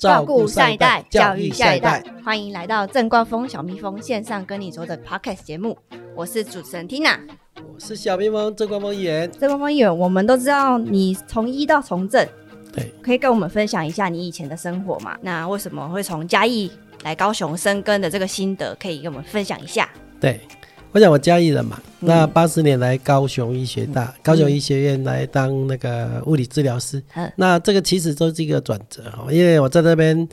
照顾上一代，教育下一代。欢迎来到正冠峰小蜜蜂线上跟你说的 podcast 节目，我是主持人 Tina，我是小蜜蜂正光峰议员。正光峰议员，我们都知道你从医到从政，对，可以跟我们分享一下你以前的生活嘛？那为什么会从嘉义来高雄生根的这个心得，可以跟我们分享一下？对。我想我嘉义人嘛，那八十年来高雄医学大、高雄医学院来当那个物理治疗师，那这个其实都是一个转折哈，因为我在那边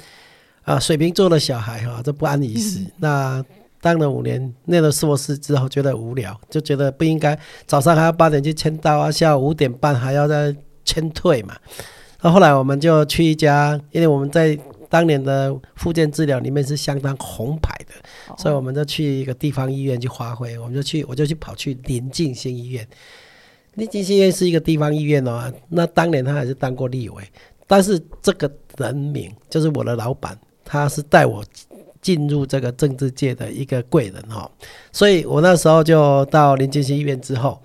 啊，水瓶座的小孩哈，这不安于世。那当了五年，念了硕士之后，觉得无聊，就觉得不应该早上还要八点去签到啊，下午五点半还要再签退嘛。那后来我们就去一家，因为我们在。当年的复健治疗里面是相当红牌的，所以我们就去一个地方医院去发挥，我们就去，我就去跑去临近新医院。临近新医院是一个地方医院哦，那当年他还是当过立委，但是这个人名就是我的老板，他是带我进入这个政治界的一个贵人哈，所以我那时候就到临近新医院之后，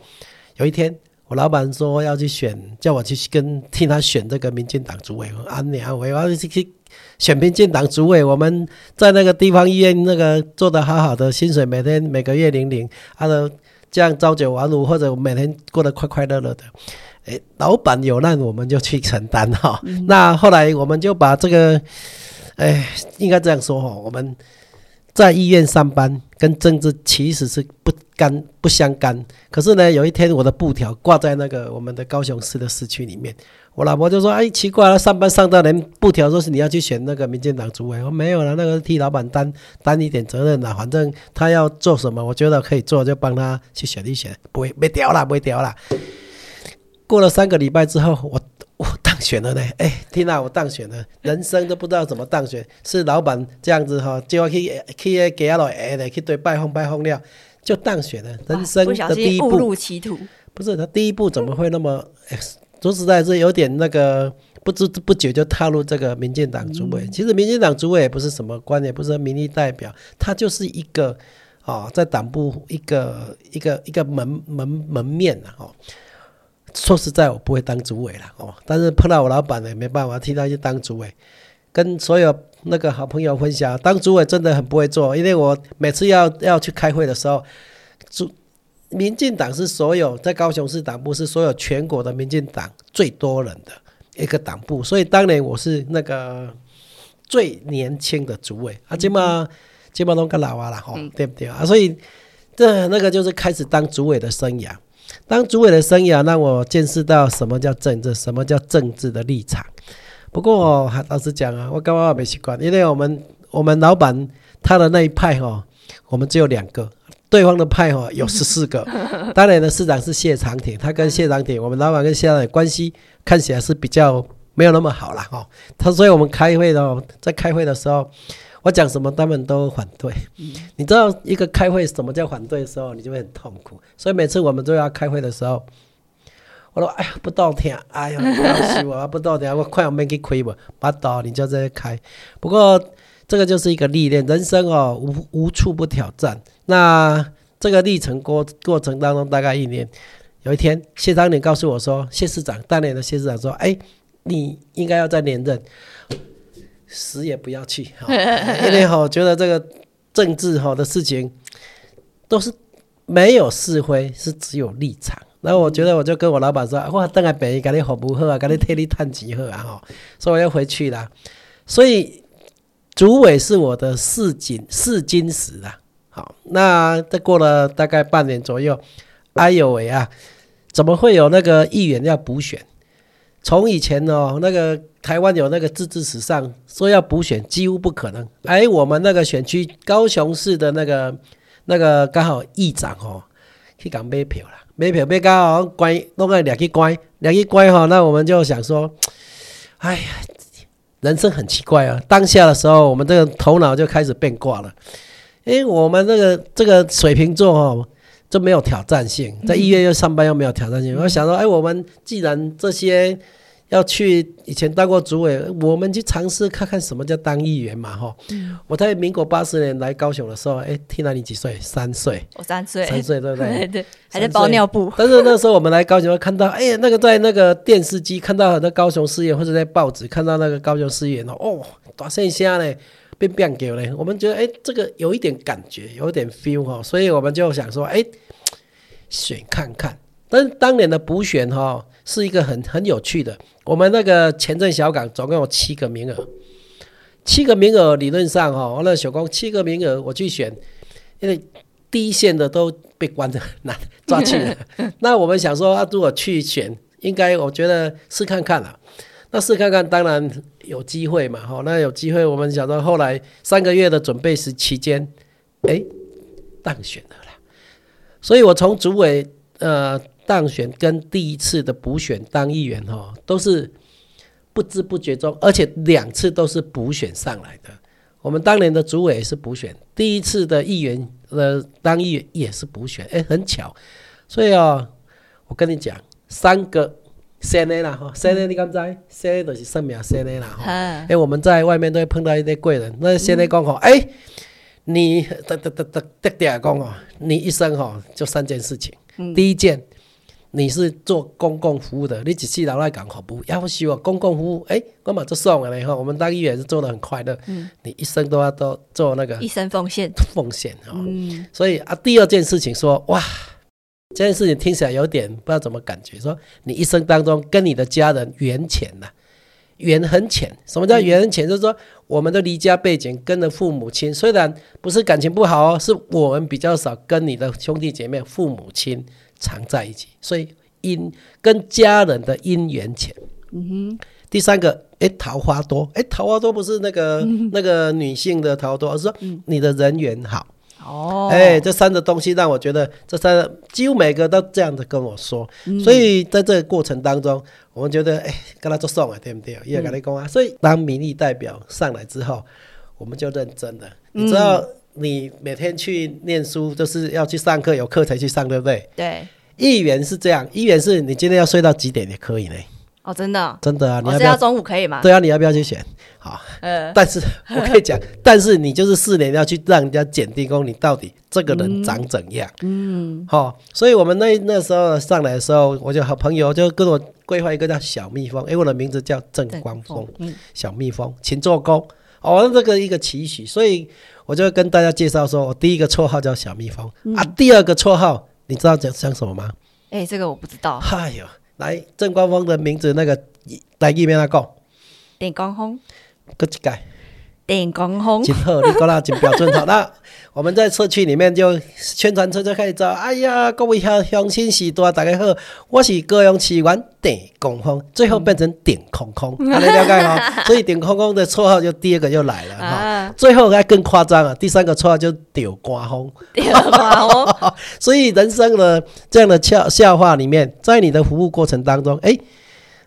有一天。我老板说要去选，叫我去跟替他选这个民进党主委。安娘，我要去去选民进党主委。我们在那个地方医院那个做的好好的，薪水每天每个月领领，他说这样朝九晚五，或者每天过得快快乐乐的。哎，老板有难我们就去承担哈。那后来我们就把这个，哎，应该这样说哈，我们。在医院上班跟政治其实是不干不相干，可是呢，有一天我的布条挂在那个我们的高雄市的市区里面，我老婆就说：“哎，奇怪了，上班上到连布条说是你要去选那个民进党主委，我没有了，那个替老板担担一点责任了，反正他要做什么，我觉得可以做，就帮他去选一选，不会被掉了，不会掉了。”过了三个礼拜之后，我。我当选了呢，哎，听到我当选了，人生都不知道怎么当选，是老板这样子哈，叫我去去给阿老哎的去对拜访拜访了，就当选了。人生的第一步，误入歧途。不是他第一步怎么会那么？说实在，是有点那个不知不觉就踏入这个民进党主委。其实民进党主委也不是什么官，也不是民意代表，他就是一个啊，在党部一个一个一个门门门面呐，哦。说实在，我不会当主委了哦。但是碰到我老板呢，没办法，替他去当主委。跟所有那个好朋友分享，当主委真的很不会做，因为我每次要要去开会的时候，主民进党是所有在高雄市党部是所有全国的民进党最多人的一个党部，所以当年我是那个最年轻的主委啊，起码起码都跟老啊了吼，对不对啊？所以这那个就是开始当主委的生涯。当主委的生涯让我见识到什么叫政治，什么叫政治的立场。不过还老实讲啊，我刚刚没习惯，因为我们我们老板他的那一派哈，我们只有两个，对方的派哈有十四个。当然呢市长是谢长廷，他跟谢长廷，我们老板跟谢长廷关系看起来是比较没有那么好了哈。他所以我们开会的，在开会的时候。我讲什么，他们都反对。你知道，一个开会什么叫反对的时候，你就会很痛苦。所以每次我们都要开会的时候，我说：“哎呀，不到听，哎呀，不要死我，不到听，我快要没给亏吧，把倒你就在开。”不过这个就是一个历练，人生哦，无无处不挑战。那这个历程过过程当中，大概一年，有一天，谢长廷告诉我说：“谢市长，当年的谢市长说，哎，你应该要再连任。”死也不要去，因为哈，我觉得这个政治哈的事情都是没有是非，是只有立场。然后我觉得，我就跟我老板说：“哇，等下北，给你好不好啊，给你替你探几好啊！”哈，所以我要回去了。所以主委是我的试金试金石啊。好，那再过了大概半年左右，哎呦喂啊，怎么会有那个议员要补选？从以前哦，那个台湾有那个自治史上说要补选，几乎不可能。哎，我们那个选区高雄市的那个那个刚好议长哦，去讲买票了，买票买到哦关弄个两去关两去关哈，那我们就想说，哎呀，人生很奇怪啊。当下的时候，我们这个头脑就开始变卦了，因为我们这个这个水瓶座哦，就没有挑战性，在医院又上班又没有挑战性。我想说，哎，我们既然这些。要去以前当过主委，我们去尝试看看什么叫当议员嘛，哈。我在民国八十年来高雄的时候，哎，Tina 你几岁？三岁。我三岁。三岁对不 对？对，还在包尿布。但是那时候我们来高雄，看到哎呀，那个在那个电视机看到很多高雄市议员，或者在报纸看到那个高雄市议员哦，哦，大声声嘞，变变狗嘞。我们觉得哎，这个有一点感觉，有一点 feel 哈，所以我们就想说，哎，选看看。但是当年的补选哈。是一个很很有趣的，我们那个前镇小港总共有七个名额，七个名额理论上哈，我那小工七个名额我去选，因为第一线的都被关的难抓去了，那我们想说啊，如果去选，应该我觉得试看看了，那试看看当然有机会嘛，哈，那有机会我们想到后来三个月的准备时期间，哎，当选了啦，所以我从主委呃。当选跟第一次的补选当议员哈，都是不知不觉中，而且两次都是补选上来的。我们当年的主委是补选，第一次的议员呃当议员也是补选，哎，很巧。所以啊，我跟你讲，三个 N A 啦哈，C N A 你敢知？N A 就是圣名 C N A 啦哈。哎，我们在外面都会碰到一些贵人，那 N A 讲吼，哎，你得得得得得点讲哦，你一生哈就三件事情，第一件。你是做公共服务的，你只是老来讲服务，要希望公共服务，哎，我嘛就送了以后，我们当议员是做的很快乐，嗯，你一生都要都做那个一生奉献。奉献哈，嗯，所以啊，第二件事情说，哇，这件事情听起来有点不知道怎么感觉，说你一生当中跟你的家人缘浅呐，缘很浅，什么叫缘很浅？就是说我们的离家背景跟着父母亲，虽然不是感情不好哦，是我们比较少跟你的兄弟姐妹、父母亲。常在一起，所以因跟家人的姻缘浅。嗯哼。第三个，哎，桃花多，哎，桃花多不是那个那个女性的桃花多，而是说你的人缘好。哦。哎，这三个东西让我觉得，这三个几乎每个都这样子跟我说。所以在这个过程当中，我们觉得，哎，跟他做送啊，对不对？也跟你讲啊。所以当民意代表上来之后，我们就认真了。你知道？你每天去念书，就是要去上课，有课才去上，对不对？对。议员是这样，议员是你今天要睡到几点也可以呢。哦，真的。真的啊，你要睡到中午可以吗？对啊，你要不要去选？好。呃。但是我可以讲，但是你就是四年要去让人家检定工，你到底这个人长怎样？嗯。好，所以我们那那时候上来的时候，我就好朋友就跟我规划一个叫小蜜蜂，哎，我的名字叫郑光峰，嗯，小蜜蜂，请做工。哦，这个一个期许，所以。我就跟大家介绍说，我第一个绰号叫小蜜蜂啊，第二个绰号你知道叫叫什么吗？哎，这个我不知道。哎呦，来郑官方的名字那个来一边来讲，郑光峰，搁一届。电光峰，真好，你讲那真标准好。那我们在社区里面就宣传车就开始走。哎呀，各位乡乡亲时代大家好，我是高雄市员电光风，最后变成点空空，大家了解吗？所以点空空的绰号就第二个就来了哈。最后还更夸张啊，第三个绰号就屌刮风，屌刮风。所以人生的这样的笑笑话里面，在你的服务过程当中，哎，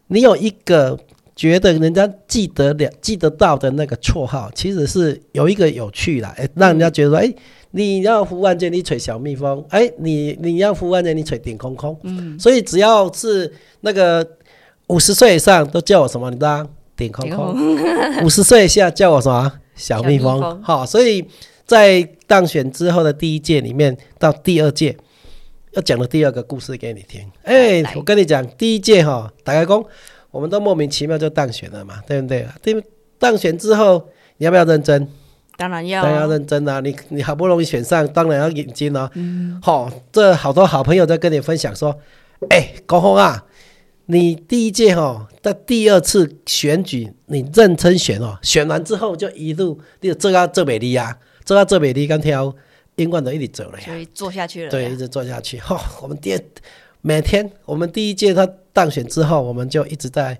你有一个。觉得人家记得了、记得到的那个绰号，其实是有一个有趣的，哎，让人家觉得说，哎，你要服万件，你吹小蜜蜂，哎，你你要服万件，你吹顶空空，嗯，所以只要是那个五十岁以上都叫我什么，你知道？顶空空。五十岁以下叫我什么？小蜜蜂。好，所以在当选之后的第一届里面，到第二届要讲的第二个故事给你听。哎，我跟你讲，第一届哈，打开工。我们都莫名其妙就当选了嘛，对不对？对，当选之后你要不要认真？当然要，当然要认真啊！你你好不容易选上，当然要认真哦。嗯。好，这好多好朋友在跟你分享说：“哎，高峰啊，你第一届哈，在第二次选举你认真选哦，选完之后就一路就这个这美丽啊，这个这美丽，刚挑英冠都一直走了呀，所以做下去了。对，一直做下去。哈，我们第每天我们第一届他。当选之后，我们就一直在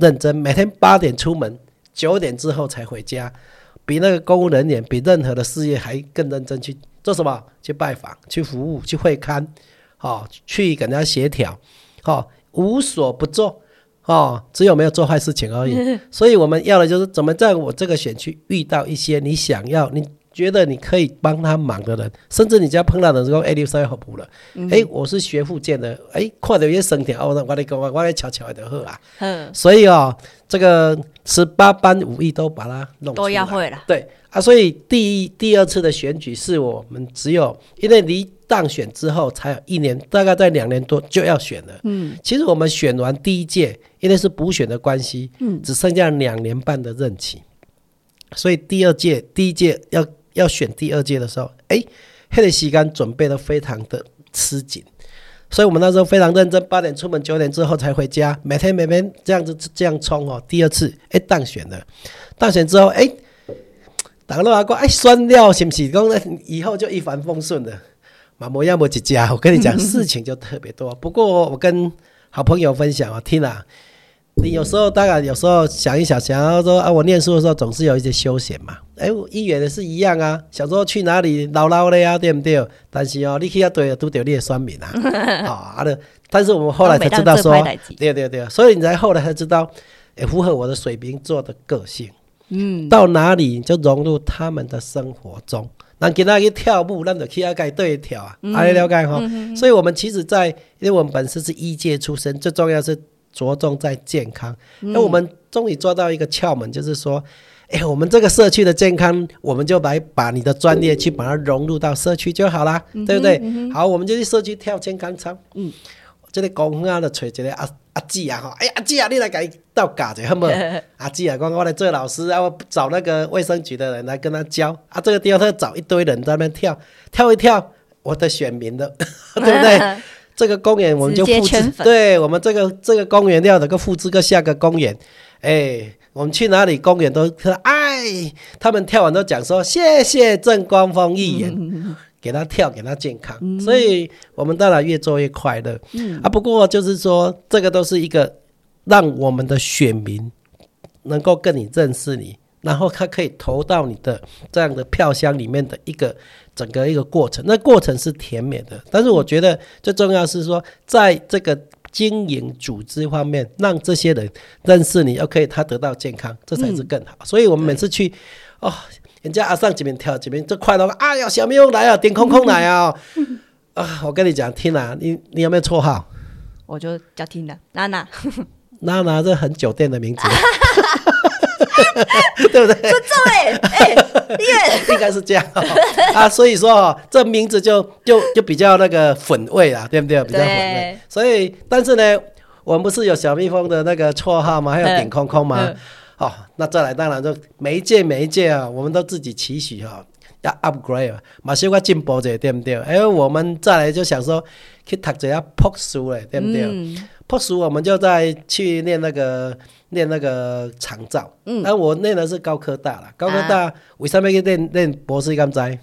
认真，每天八点出门，九点之后才回家，比那个公务人员，比任何的事业还更认真去做什么？去拜访，去服务，去会刊，哦，去跟人家协调，哦，无所不做，哦，只有没有做坏事情而已。所以我们要的就是怎么在我这个选区遇到一些你想要你。觉得你可以帮他忙的人，甚至你只要碰到人说，哎，你稍微好补了，哎，我是学复建的，哎，看到一些生条，我我来讲，我来瞧瞧的好啊。嗯，所以哦，这个十八般武艺都把它弄都要会了。对啊，所以第一第二次的选举是我们只有因为离当选之后才有一年，大概在两年多就要选了。嗯，其实我们选完第一届，因为是补选的关系，嗯，只剩下两年半的任期，所以第二届第一届要。要选第二届的时候，哎，黑的时间准备的非常的吃紧，所以我们那时候非常认真，八点出门，九点之后才回家，每天每天这样子这样冲哦。第二次，哎，当选了，当选之后，哎，打个电话过，哎，酸掉是不是？讲以后就一帆风顺的，马模样模几家，我跟你讲，事情就特别多。不过我跟好朋友分享啊，听了。你有时候大概有时候想一想，想要说啊，我念书的时候总是有一些休闲嘛。哎，议员的是一样啊，想说去哪里捞捞的呀，对不对？但是哦，你去要对都得列酸民啊，啊的。但是我们后来才知道说，对对对，所以你才后来才知道，也符合我的水瓶座的个性。嗯，到哪里就融入他们的生活中。那给他去跳舞，那就去阿盖对跳啊，还了解哈。所以我们其实，在因为我们本身是医界出身，最重要是。着重在健康，那我们终于做到一个窍门，就是说，哎，我们这个社区的健康，我们就来把你的专业去把它融入到社区就好啦，对不对？好，我们就去社区跳健康操。嗯，这里公园啊，就找一个阿阿姊啊，哈，哎，阿姊啊，你来给倒嘎子，好不？阿姊啊，讲我来做老师，然后找那个卫生局的人来跟他教。啊，这个地方他找一堆人在那边跳，跳一跳，我的选民的，对不对？这个公园我们就复制，对我们这个这个公园要能够复制个下个公园，哎，我们去哪里公园都可爱，他们跳完都讲说谢谢郑光峰议员，给他跳给他健康，所以我们当然越做越快乐。嗯。啊，不过就是说这个都是一个让我们的选民能够跟你认识你。然后他可以投到你的这样的票箱里面的一个整个一个过程，那过程是甜美的。但是我觉得最重要是说，在这个经营组织方面，让这些人认识你，OK，他得到健康，这才是更好。所以我们每次去，哦，人家阿上这边跳这边，这快乐，哎呀，小明来啊，点空空来啊，啊，我跟你讲，听啊，你你有没有绰号？我就叫听的娜娜，娜娜这很酒店的名字。对不对？不重，哎，应该是这样啊。所以说哈，这名字就就就比较那个粉味啊，对不对？比较粉味。所以，但是呢，我们不是有小蜜蜂的那个绰号吗？还有顶空空吗？哦，那再来，当然就每一届每一届啊，我们都自己期许哈，要 upgrade，马上要进步者，对不对？哎，我们再来就想说去读一下朴书嘞，对不对？朴书，我们就在去练那个。练那个长照，嗯，那我练的是高科大了。高科大为什么去练练博士？刚才，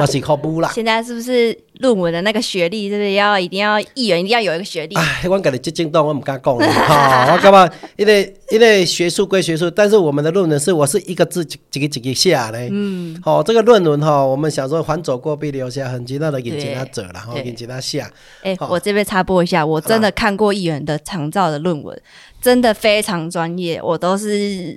那是靠补啦。现在是不是论文的那个学历，是不是要一定要议员一定要有一个学历？哎，我感觉这进度我唔敢讲了，哈，我干嘛？因为因为学术归学术，但是我们的论文是我是一个字几几个几个下嘞，嗯，好，这个论文哈，我们想说反走过必留下痕迹，那的引起他走，然后引起他下。哎，我这边插播一下，我真的看过议员的长照的论文。真的非常专业，我都是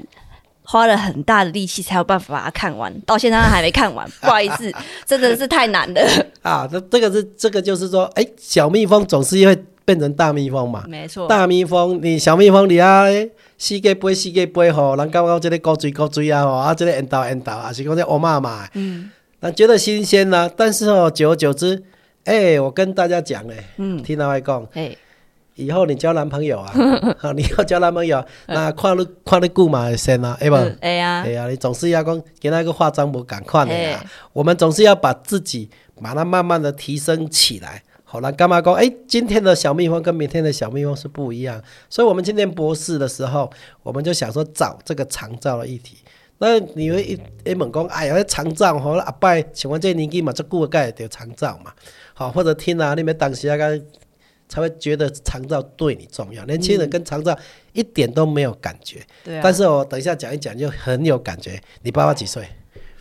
花了很大的力气才有办法把它看完，到现在还没看完，不好意思，真的是太难了。啊，这这个是这个就是说，哎，小蜜蜂总是会变成大蜜蜂嘛，没错，大蜜蜂，你小蜜蜂你啊，四个飞四个飞吼，人刚刚这里高追高追啊吼，啊这里引导引导啊，是讲这欧妈妈，嗯，那觉得新鲜呢，但是哦，久而久之，哎，我跟大家讲哎，嗯，听到外讲，哎。以后你交男朋友啊，好，你要交男朋友，那看你看你顾嘛先啊，哎不，哎呀，哎呀，你总是要讲给那个化妆不赶快的呀，我们总是要把自己把它慢慢的提升起来。好了，干嘛讲？哎，今天的小蜜蜂跟明天的小蜜蜂是不一样，所以我们今天博士的时候，我们就想说找这个长照的议题。那你会一一问讲，哎呀，长照吼，阿伯请问这年纪嘛，这顾个得长照嘛？好，或者听啊，你们当时啊个。才会觉得长照对你重要。年轻人跟长照一点都没有感觉。对。但是我等一下讲一讲就很有感觉。你爸爸几岁？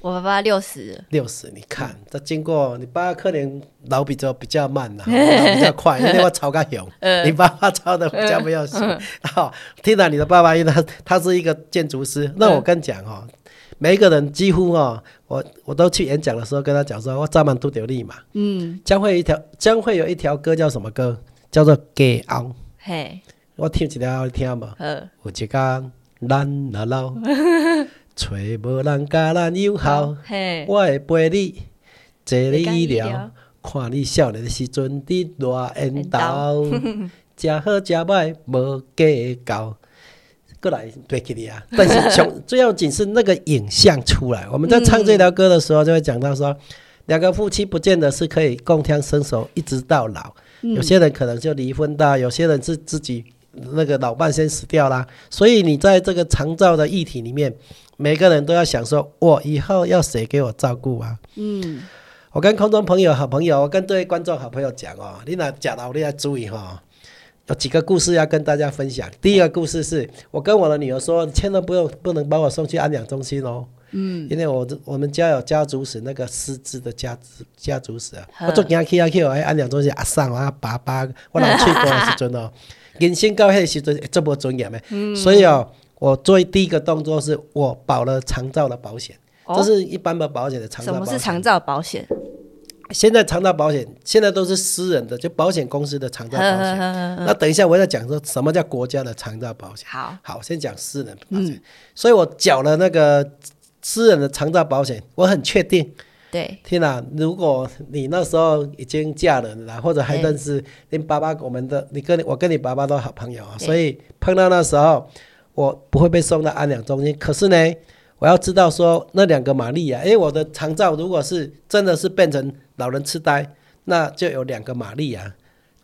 我爸爸六十，六十，你看，这经过你爸爸可能老比较比较慢呐，老比较快，因为我超个勇，你爸爸超的比较没有行。好，听到你的爸爸，因为他他是一个建筑师，那我跟你讲哦，每一个人几乎哦，我我都去演讲的时候跟他讲说，我扎满都得力嘛，嗯，将会一条将会有一条歌叫什么歌？叫做《给昂》。嘿，我听一条听无？有一天咱老老。找无人甲咱友好，我会陪你坐你医疗，看你少年的时阵伫热烟斗，食好食歹无计较，过来对起你啊！但是 最最要紧是那个影像出来。我们在唱这条歌的时候，就会讲到说，两个夫妻不见得是可以共相伸手一直到老，有些人可能就离婚的，有些人是自己那个老伴先死掉啦。所以你在这个长照的议题里面。每个人都要想说，我以后要谁给我照顾啊？嗯，我跟空中朋友、好朋友，我跟各位观众、好朋友讲哦，你那讲到你要注意哈，有几个故事要跟大家分享。第一个故事是我跟我的女儿说，千万不用不能把我送去安养中心哦。嗯，因为我我们家有家族史，那个失智的家族家族史啊，我做惊去啊去哦，安养中心阿上啊爸爸，我老去过的时阵哦，人生到迄时阵这么尊严的，所以哦。我做第一个动作是我保了长照的保险，这是一般的保险的长照。什么是长照保险？现在长照保险现在都是私人的，就保险公司的长照保险。那等一下我再讲说什么叫国家的长照保险。好，好，先讲私人保险。所以我缴了那个私人的长照保险，我很确定。对，天哪！如果你那时候已经嫁人了，或者还认识你爸爸，我们的你跟我跟你爸爸都好朋友啊，所以碰到那时候。我不会被送到安养中心，可是呢，我要知道说那两个玛丽亚，哎，我的长照如果是真的是变成老人痴呆，那就有两个玛丽亚，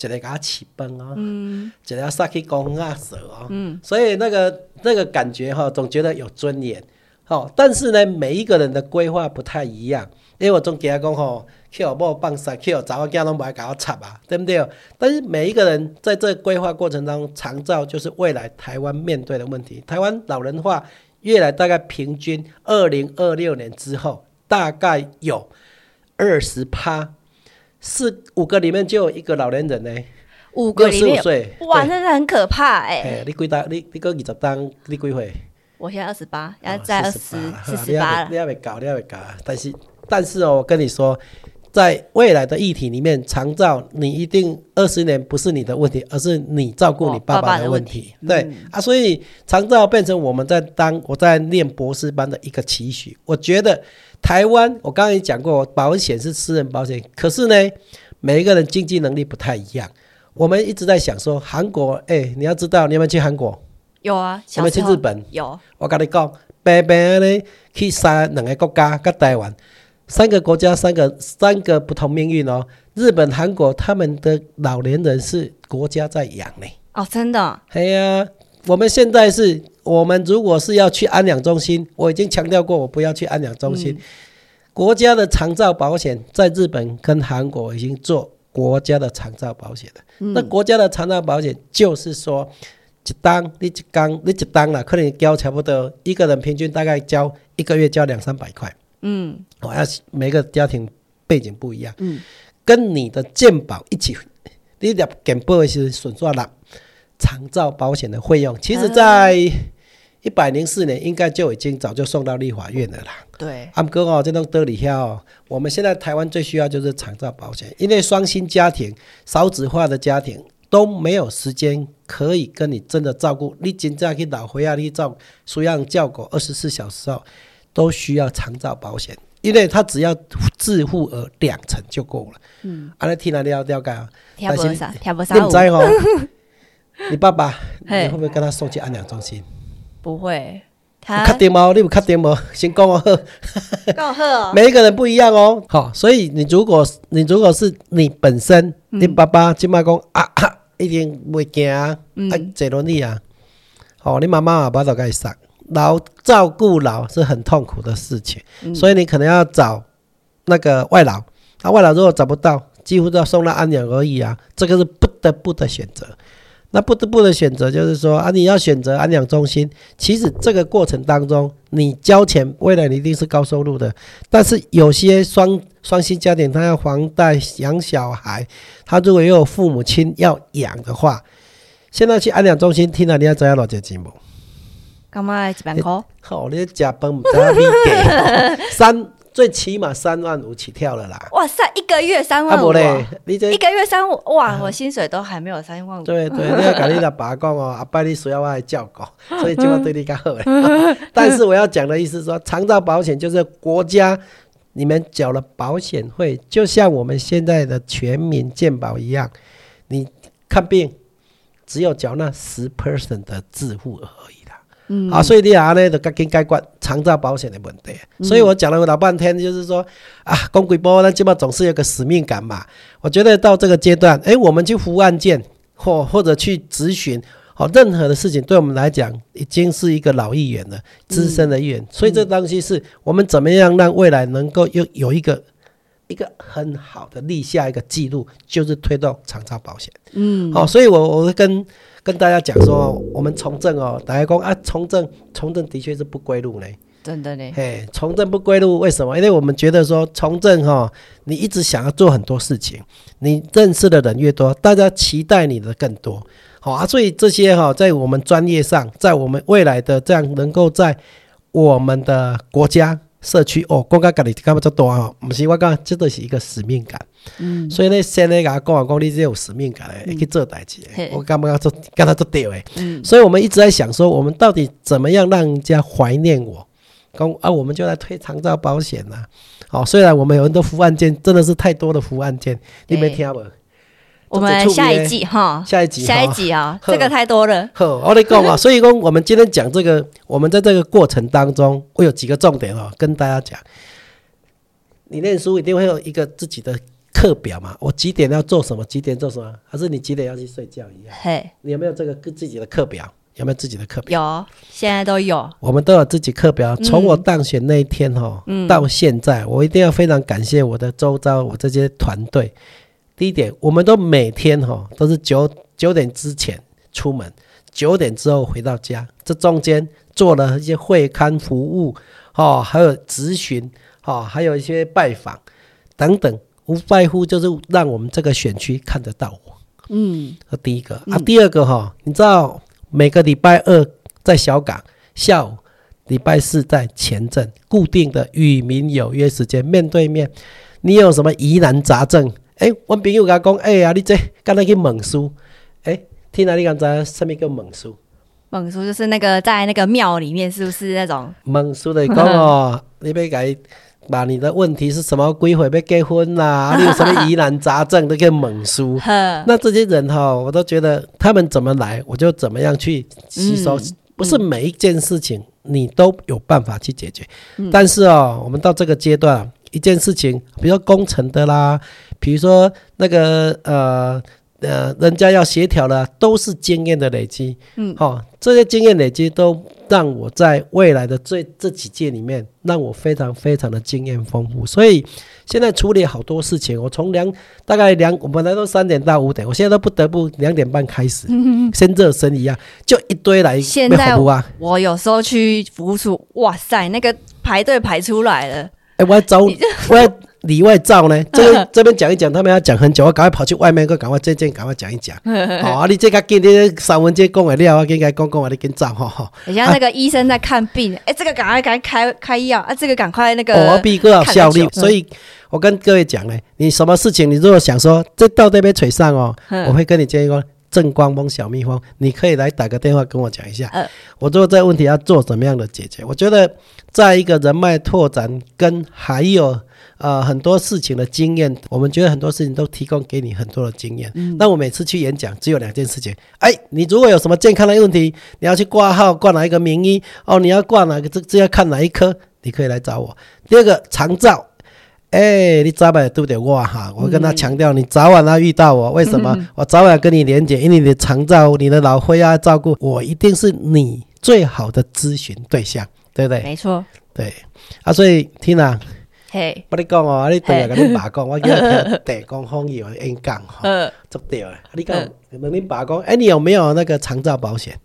一个给他起崩哦，嗯，一个要杀去公啊蛇哦，嗯，所以那个那个感觉哈，总觉得有尊严，好，但是呢，每一个人的规划不太一样，因为我总给他讲吼。去我某放杀，去我找个囝拢不爱搞我插啊，对不对？但是每一个人在这规划过程当中，长照就是未来台湾面对的问题。台湾老人化越来大概平均二零二六年之后，大概有二十趴，四五个里面就有一个老年人呢。五个里面，哇，那是很可怕哎。你几大？你你个二十当？你几岁？我现在二十八，要在二十四十八了。你还没搞，你还没搞。但是但是哦，我跟你说。在未来的议题里面，长照你一定二十年不是你的问题，而是你照顾你爸爸的问题。对啊，所以长照变成我们在当我在念博士班的一个期许。我觉得台湾，我刚刚也讲过，保险是私人保险，可是呢，每一个人经济能力不太一样。我们一直在想说，韩国，哎，你要知道，你有没有去韩国？有啊，有没有去日本？有。我跟你讲，白白的去三两个国家，跟台湾。三个国家，三个三个不同命运哦。日本、韩国，他们的老年人是国家在养呢。哦，真的。哎呀，我们现在是，我们如果是要去安养中心，我已经强调过，我不要去安养中心。国家的长照保险在日本跟韩国已经做国家的长照保险了。那国家的长照保险就是说，一单你一刚你一单啦，可能交差不多一个人平均大概交一个月交两三百块。嗯，我要每个家庭背景不一样，嗯，跟你的健保一起，你的健保是损算了长照保险的费用，其实在一百零四年应该就已经早就送到立法院了啦。对，阿哥哦，这种德里下哦，我们现在台湾最需要就是长照保险，因为双薪家庭、少子化的家庭都没有时间可以跟你真的照顾，你真正去老回啊，你照需要照顾二十四小时哦。都需要长照保险，因为他只要自付额两成就够了。嗯，阿拉听了了了解啊，听不上，听不上。你在哦，你爸爸你会不会跟他送去安养中心？不会，他确定吗？你有确定吗？先讲哦，讲好。每一个人不一样哦，好，所以你如果你如果是你本身，你爸爸今麦讲啊，一定会惊啊，坐轮椅啊，哦，你妈妈也把头给上。老照顾老是很痛苦的事情，所以你可能要找那个外劳。那外劳如果找不到，几乎都要送到安养而已啊。这个是不得不的选择。那不得不的选择就是说啊，你要选择安养中心，其实这个过程当中，你交钱，未来你一定是高收入的。但是有些双双薪家庭，他要房贷养小孩，他如果又有父母亲要养的话，现在去安养中心听了，你要知影偌济钱无？干嘛一万块？好，你食饭唔知影你给 三，最起码三万五起跳了啦。哇塞，一个月三啊万五哦，无咧，你这一个月三五，哇，我薪水都还没有三万五。对对，你要跟你老爸讲哦，阿伯你需要我来照顾，所以就要对你较好诶。但是我要讲的意思是说，长照保险就是国家你们缴了保险费，就像我们现在的全民健保一样，你看病只有缴那十 percent 的自付而已啦。嗯啊，所以你啊呢，就赶紧解决长照保险的问题。所以我讲了老半天，就是说啊，公规波那基本总是有个使命感嘛。我觉得到这个阶段，哎，我们去服务案件或或者去咨询，好、任何的事情对我们来讲已经是一个老议员了，资深的议员。所以这东西是我们怎么样让未来能够有有一个一个很好的立下一个记录，就是推动长照保险。嗯，好、所以我我会跟跟大家讲说，我们从政哦，大家讲啊，从政从政的确是不归路呢。真的呢，嘿，从政不归路，为什么？因为我们觉得说从政哈、你一直想要做很多事情，你认识的人越多，大家期待你的更多。好啊，所以这些哈、在我们专业上，在我们未来的这样能够在我们的国家社区哦，国家家里干嘛做多哈？不是我讲，这都是一个使命感。嗯，所以呢，先咧甲我讲啊，讲你这有使命感的，去做代志的嘿。我感觉做，干他做对诶。嗯所以我们一直在想说，我们到底怎么样让人家怀念我？讲啊，我们就来推长照保险呐、好、虽然我们有很多服务案件，真的是太多的服务案件，你没对听无？我们下一季哈，下一集下一集啊，这个太多了。呵，我跟你讲啊，所以讲我们今天讲这个，我们在这个过程当中，会有几个重点哦，跟大家讲。你念书一定会有一个自己的课表嘛，我几点要做什么，几点做什么，还是你几点要去睡觉一样？嘿，你有没有这个自己的课表？有没有自己的课表？有，现在都有。我们都有自己课表。从我当选那一天哈、嗯到现在，我一定要非常感谢我的周遭我这些团队。第一点，我们都每天哈、都是九九点之前出门，九点之后回到家。这中间做了一些会刊服务，哦，还有咨询，哦，还有一些拜访等等，无外乎就是让我们这个选区看得到我。嗯，这第一个啊，第二个哈，你知道每个礼拜二在小港，下午礼拜四在前镇，固定的与民有约时间，面对面。你有什么疑难杂症？诶，我朋友甲我讲，哎、啊，你这刚才去问书，诶，听哪你刚才什么叫问书？蒙叔就是那个在那个庙里面，是不是那种？问书的讲哦，你要甲伊把你的问题是什么？几岁要结婚啦、啊？你有什么疑难杂症都可以问书。呵，那这些人哈，我都觉得他们怎么来，我就怎么样去吸收。嗯不是每一件事情你都有办法去解决，但是哦，我们到这个阶段啊，一件事情，比如说工程的啦，比如说那个呃呃，人家要协调的，都是经验的累积。嗯，好、这些经验累积都让我在未来的这这几届里面，让我非常非常的经验丰富。所以现在处理好多事情，我从两大概两，我本来都三点到五点，我现在都不得不两点半开始，先热身一样，就一堆来现在不啊。我有时候去服务处，哇塞，那个排队排出来了。哎、我要找，我要里外照呢。这个这边讲一讲，他们要讲很久，我赶快跑去外面，个赶快这件赶快讲一讲。好、啊，你这个紧，你三文这讲的了，我应该讲讲啊，你跟照哈哈。很像那个医生在看病，哎、这个赶快赶快开开药啊，这个赶快那个。我比更有效率所以我跟各位讲呢，你什么事情，你如果想说这到这边腿上哦，嗯我会跟你建议说。正光峰小蜜蜂，你可以来打个电话跟我讲一下，嗯我做这个问题要做什么样的解决？我觉得在一个人脉拓展跟还有呃很多事情的经验，我们觉得很多事情都提供给你很多的经验。那我每次去演讲只有两件事情，哎，你如果有什么健康的问题，你要去挂号挂哪一个名医哦，你要挂哪个这这要看哪一科，你可以来找我。第二个长照。哎、你早晚对不对？我哈，我跟他强调，你早晚要遇到我，为什么？我早晚跟你连接，因为你的长照、你的老灰啊照顾，我一定是你最好的咨询对象，对不对？没错，对啊，所以 Tina，嘿，我跟你讲哦，啊你等下跟你爸讲，我叫他听地公风友的演讲哈，呃做对的。啊你讲嗯，问你爸讲，哎，你有没有那个长照保险？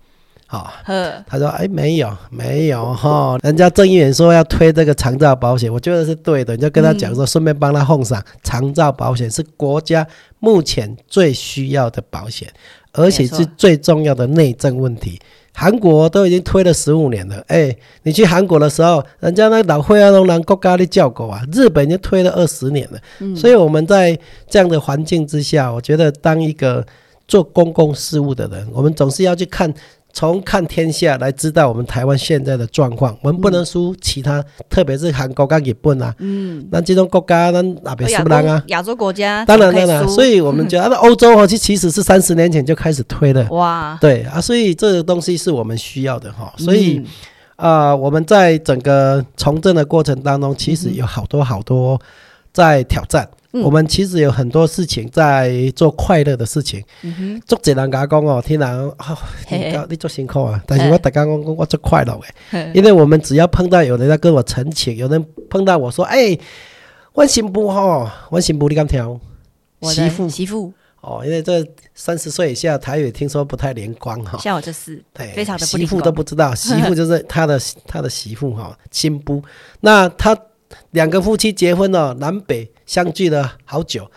好、呵，他说：“哎，没有，没有哈。人家郑议员说要推这个长照保险，我觉得是对的。你就跟他讲说，顺便帮他奉上，长照保险是国家目前最需要的保险，而且是最重要的内政问题。韩国都已经推了十五年了，哎，你去韩国的时候，人家那老会啊，都南国家的叫狗啊，日本已经推了二十年了。所以我们在这样的环境之下，我觉得当一个做公共事务的人，我们总是要去看。从看天下来知道我们台湾现在的状况，我们不能输其他，特别是韩国跟日本啊，嗯，那这种国家那哪边输亚不人啊？亚洲国家当然当然，所以我们觉得那欧洲哦，其其实是三十年前就开始推的，哇，对啊，所以这个东西是我们需要的哈，所以嗯啊、我们在整个从政的过程当中，其实有好多好多在挑战。嗯我们其实有很多事情在做快乐的事情。嗯足侪人甲讲哦，听人哦，你你做辛苦啊，但是我大家讲讲我做快乐诶，因为我们只要碰到有人在跟我陈情，有人碰到我说，哎、我新妇吼，我新妇你敢听？媳妇媳妇，哦，因为这三十岁以下台语听说不太灵光哈。像我就是对，非常的媳妇都不知道，媳妇就是他的他的媳妇哈，新妇。那他两个夫妻结婚了，南北相聚了好久，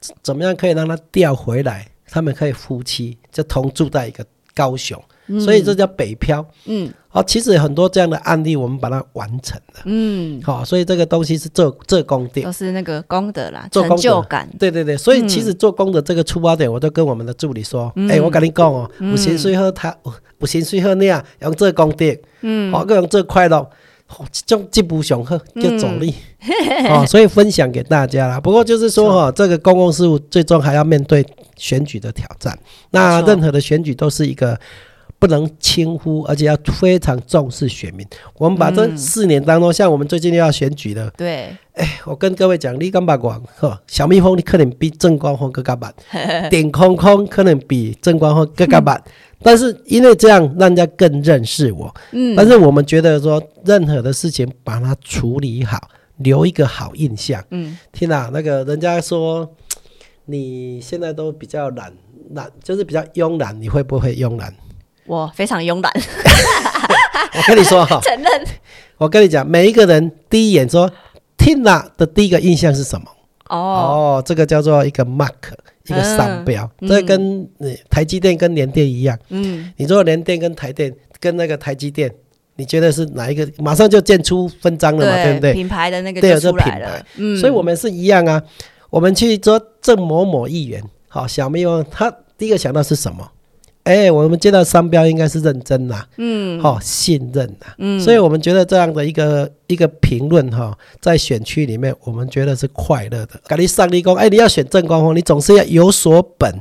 怎怎么样可以让他调回来？他们可以夫妻就同住在一个高雄，所以这叫北漂。嗯。哦，其实很多这样的案例，我们把它完成了。嗯，好、所以这个东西是做做功德。都是那个功德啦，成就感，对对对，所以嗯其实做功德这个出发点，我都跟我们的助理说：，哎、我跟你讲哦，有薪水好他，有有薪水好你啊，用这个功德，嗯，哦，个用这个快乐，哦，这种进步上好叫走力，哦，所以分享给大家啦。不过就是说哈、这个公共事务最终还要面对选举的挑战。那任何的选举都是一个。不能轻忽，而且要非常重视选民。我们把这嗯四年当中，像我们最近又要选举的，对，我跟各位讲，你敢捌我呵？小蜜蜂你可能比正光峰更加慢，点空空可能比正光峰更加慢。但是因为这样，让人家更认识我。嗯，但是我们觉得说，任何的事情把它处理好，留一个好印象。嗯，天哪，那个人家说你现在都比较懒，懒就是比较慵懒，你会不会慵懒？我非常慵懒，我跟你说哈，承认我跟你讲，每一个人第一眼说 Tina 的第一个印象是什么？哦，哦，这个叫做一个 mark，一个商标，嗯这跟呃台积电跟联电一样。嗯，你说联电跟台电跟那个台积电，你觉得是哪一个？马上就见出分章了嘛，对不对？品牌的那个品了牌，嗯，所以我们是一样啊。我们去做郑某某议员，好，小蜜蜂他第一个想到是什么？哎，我们接到商标应该是认真啦、嗯好、信任啦、嗯，所以我们觉得这样的一个一个评论哈，在选区里面，我们觉得是快乐的。咖喱上立功，哎，你要选正光峰，你总是要有所本，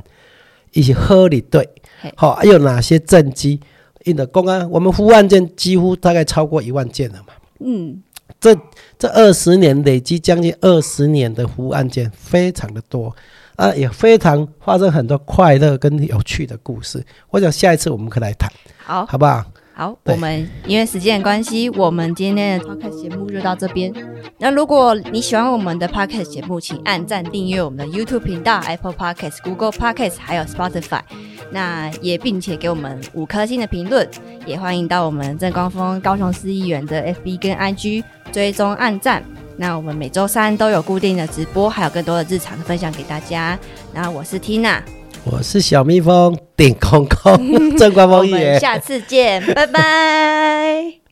以及合理对嘿，好、还有哪些政绩？印的公安，我们服务案件几乎大概超过一万件了嘛。嗯这这二十年累积将近二十年的服务案件，非常的多啊，也非常发生很多快乐跟有趣的故事。我想下一次我们可以来谈，好。好不好？好，我们因为时间的关系，我们今天的 podcast 节目就到这边。那如果你喜欢我们的 podcast 节目，请按赞订阅我们的 YouTube 频道、Apple Podcast、Google Podcast 还有 Spotify。那也并且给我们五颗星的评论，也欢迎到我们郑光峰高雄市议员的 FB 跟 IG 追踪按赞。那我们每周三都有固定的直播，还有更多的日常分享给大家。那我是 Tina，我是小蜜蜂，顶空空，正官我方议员们。下次见，拜拜。